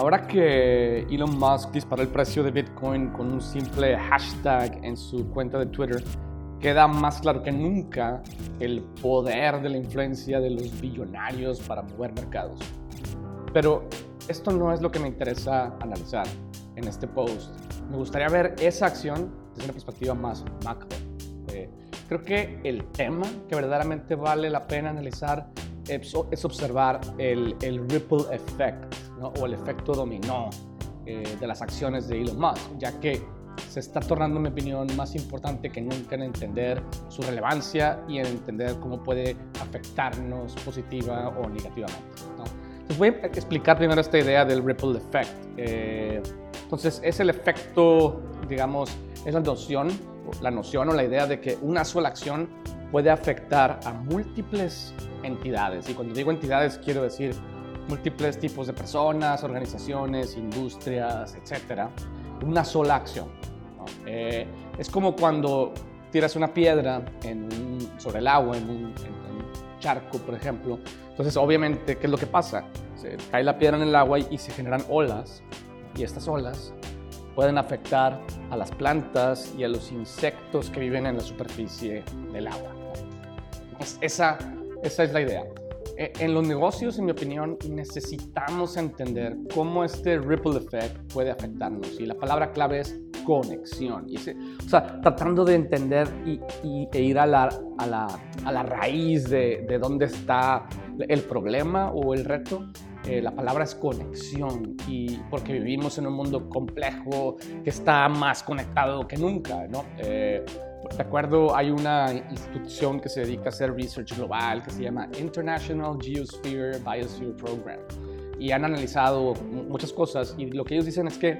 Ahora que Elon Musk disparó el precio de Bitcoin con un simple hashtag en su cuenta de Twitter, queda más claro que nunca el poder de la influencia de los billonarios para mover mercados. Pero esto no es lo que me interesa analizar en este post. Me gustaría ver esa acción desde una perspectiva más macro. Eh, creo que el tema que verdaderamente vale la pena analizar es, observar el, ripple effect o el efecto dominó eh, de las acciones de Elon Musk, ya que se está tornando, en mi opinión, más importante que nunca en entender su relevancia y en entender cómo puede afectarnos positiva o negativamente. Entonces voy a explicar primero esta idea del ripple effect. Eh, entonces es el efecto, digamos, es la noción, la noción o la idea de que una sola acción puede afectar a múltiples entidades. Y cuando digo entidades quiero decir múltiples tipos de personas, organizaciones, industrias, etcétera, una sola acción. Eh, es como cuando tiras una piedra sobre el agua, en un, charco, por ejemplo. Entonces, obviamente, ¿qué es lo que pasa? Se cae la piedra en el agua y, se generan olas. Y estas olas pueden afectar a las plantas y a los insectos que viven en la superficie del agua. esa esa es la idea. E, en los negocios, en mi opinión, necesitamos entender cómo este ripple effect puede afectarnos. Y la palabra clave es conexión. Y o sea, tratando de entender y, e ir a la, a la, a la raíz de, de, dónde está el problema o el reto. Eh, la palabra es conexión y porque vivimos en un mundo complejo que está más conectado que nunca, ¿no? Eh, de acuerdo, hay una institución que se dedica a hacer research global que se llama International Geosphere Biosphere Program. Y han analizado muchas cosas y lo que ellos dicen es que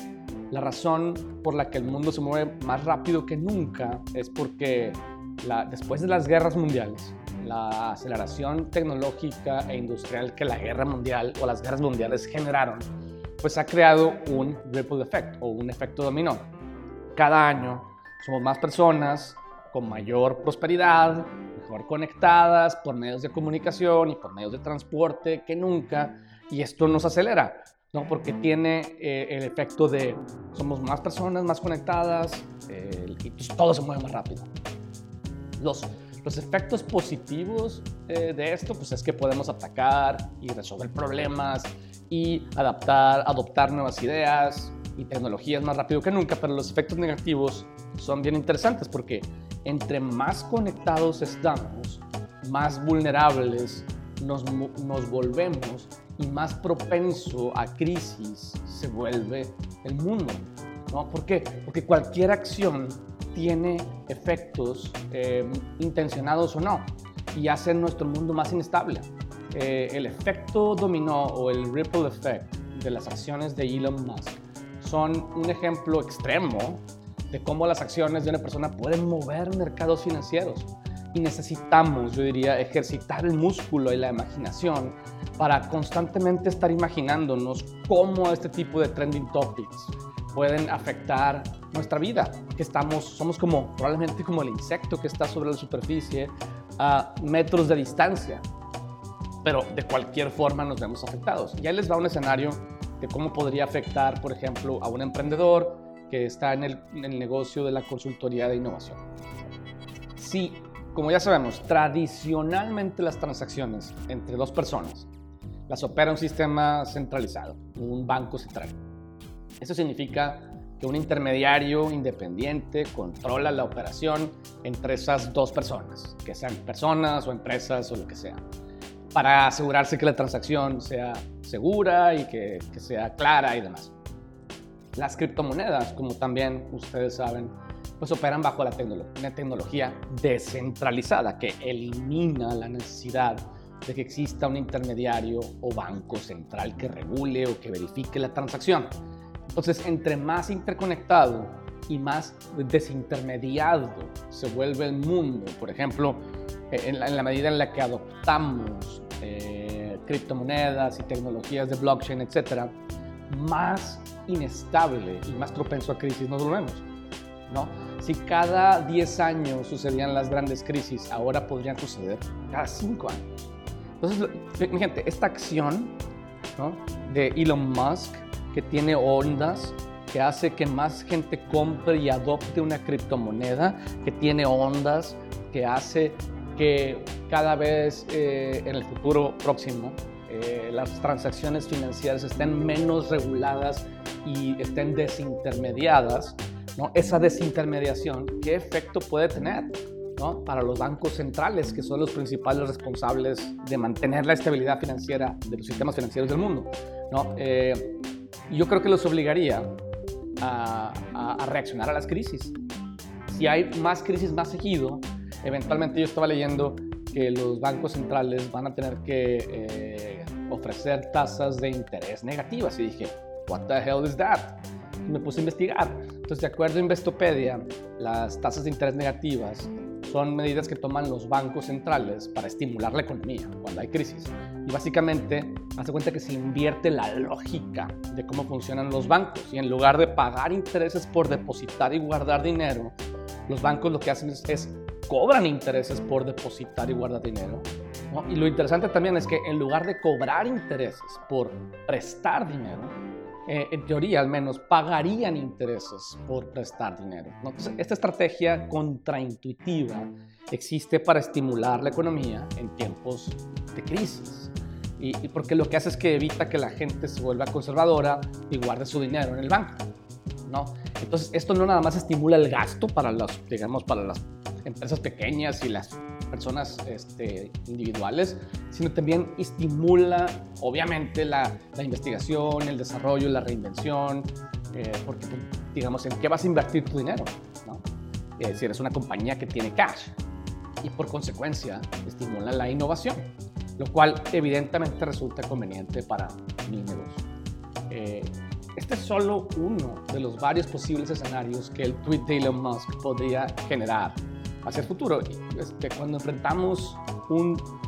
la razón por la que el mundo se mueve más rápido que nunca es porque después de las guerras mundiales, la aceleración tecnológica e industrial que la guerra mundial o las guerras mundiales generaron, pues ha creado un ripple effect o un efecto dominó. Cada año somos más personas con mayor prosperidad, mejor conectadas por medios de comunicación y por medios de transporte que nunca, y esto nos acelera, ¿no? Porque tiene eh, el efecto de somos más personas, más conectadas, y pues todo se mueve más rápido. Los, los efectos positivos eh, de esto, pues es que podemos atacar y resolver problemas y adaptar, adoptar nuevas ideas y tecnologías más rápido que nunca, pero los efectos negativos son bien interesantes porque entre más conectados estamos, más vulnerables nos, volvemos y más propenso a crisis se vuelve el mundo. ¿no? ¿Por qué? Porque cualquier acción tiene efectos eh, intencionados o no y hace nuestro mundo más inestable. Eh, el efecto dominó o el ripple effect de las acciones de Elon Musk son un ejemplo extremo de cómo las acciones de una persona pueden mover mercados financieros. Y necesitamos, yo diría, ejercitar el músculo y la imaginación para constantemente estar imaginándonos cómo este tipo de trending topics pueden afectar nuestra vida, que estamos, somos como probablemente como el insecto que está sobre la superficie a metros de distancia, pero de cualquier forma nos vemos afectados. Ya les va un escenario de cómo podría afectar, por ejemplo, a un emprendedor que está en el, negocio de la consultoría de innovación. Si, como ya sabemos, tradicionalmente las transacciones entre dos personas las opera un sistema centralizado, un banco central. Eso significa que un intermediario independiente controla la operación entre esas dos personas, que sean personas o empresas o lo que sea, para asegurarse que la transacción sea segura y que, que sea clara y demás. Las criptomonedas, como también ustedes saben, pues operan bajo la una tecnología descentralizada que elimina la necesidad de que exista un intermediario o banco central que regule o que verifique la transacción. Entonces, entre más interconectado y más desintermediado se vuelve el mundo, por ejemplo, en la, medida en la que adoptamos eh, criptomonedas y tecnologías de blockchain, etcétera, más inestable y más propenso a crisis nos volvemos. ¿no? Si cada 10 años sucedían las grandes crisis, ahora podrían suceder cada 5 años. Entonces, gente, esta acción de Elon Musk que tiene ondas, que hace que más gente compre y adopte una criptomoneda, que tiene ondas, que hace que cada vez eh, en el futuro próximo eh, las transacciones financieras estén menos reguladas y estén desintermediadas, ¿no? esa desintermediación, ¿qué efecto puede tener? ¿no? para los bancos centrales, que son los principales responsables de mantener la estabilidad financiera de los sistemas financieros del mundo. ¿no? Eh, yo creo que los obligaría a, a, reaccionar a las crisis. Si hay más crisis más seguido, eventualmente yo estaba leyendo que los bancos centrales van a tener que eh, ofrecer tasas de interés negativas y dije, what the hell is that? me puse a investigar. Entonces, de acuerdo a Investopedia, las tasas de interés negativas son medidas que toman los bancos centrales para estimular la economía cuando hay crisis. Y básicamente, hace cuenta que se invierte la lógica de cómo funcionan los bancos. Y en lugar de pagar intereses por depositar y guardar dinero, los bancos lo que hacen es, cobran intereses por depositar y guardar dinero. Y lo interesante también es que en lugar de cobrar intereses por prestar dinero, eh, en teoría al menos, pagarían intereses por prestar dinero. Entonces, esta estrategia contraintuitiva existe para estimular la economía en tiempos de crisis. Y, porque lo que hace es que evita que la gente se vuelva conservadora y guarde su dinero en el banco. ¿no? Entonces, esto no nada más estimula el gasto para, los, digamos, para las empresas pequeñas y las personas este, individuales, sino también estimula, obviamente, la, investigación, el desarrollo, la reinvención, eh, porque, pues, digamos, ¿en qué vas a invertir tu dinero? ¿no? Eh, si eres una compañía que tiene cash y por consecuencia estimula la innovación, lo cual evidentemente resulta conveniente para mi negocio. Eh, este es solo uno de los varios posibles escenarios que el tweet de Elon Musk podría generar hacia el futuro. Es que cuando enfrentamos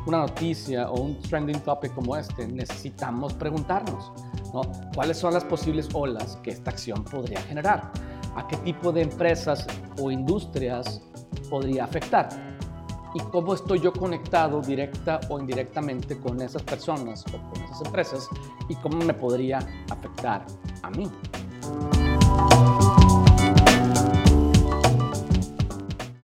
una noticia o un trending topic como este, necesitamos preguntarnos, ¿no? ¿Cuáles son las posibles olas que esta acción podría generar? ¿A qué tipo de empresas o industrias podría afectar? ¿Y cómo estoy yo conectado directa o indirectamente con esas personas o con esas empresas? ¿Y cómo me podría afectar a mí?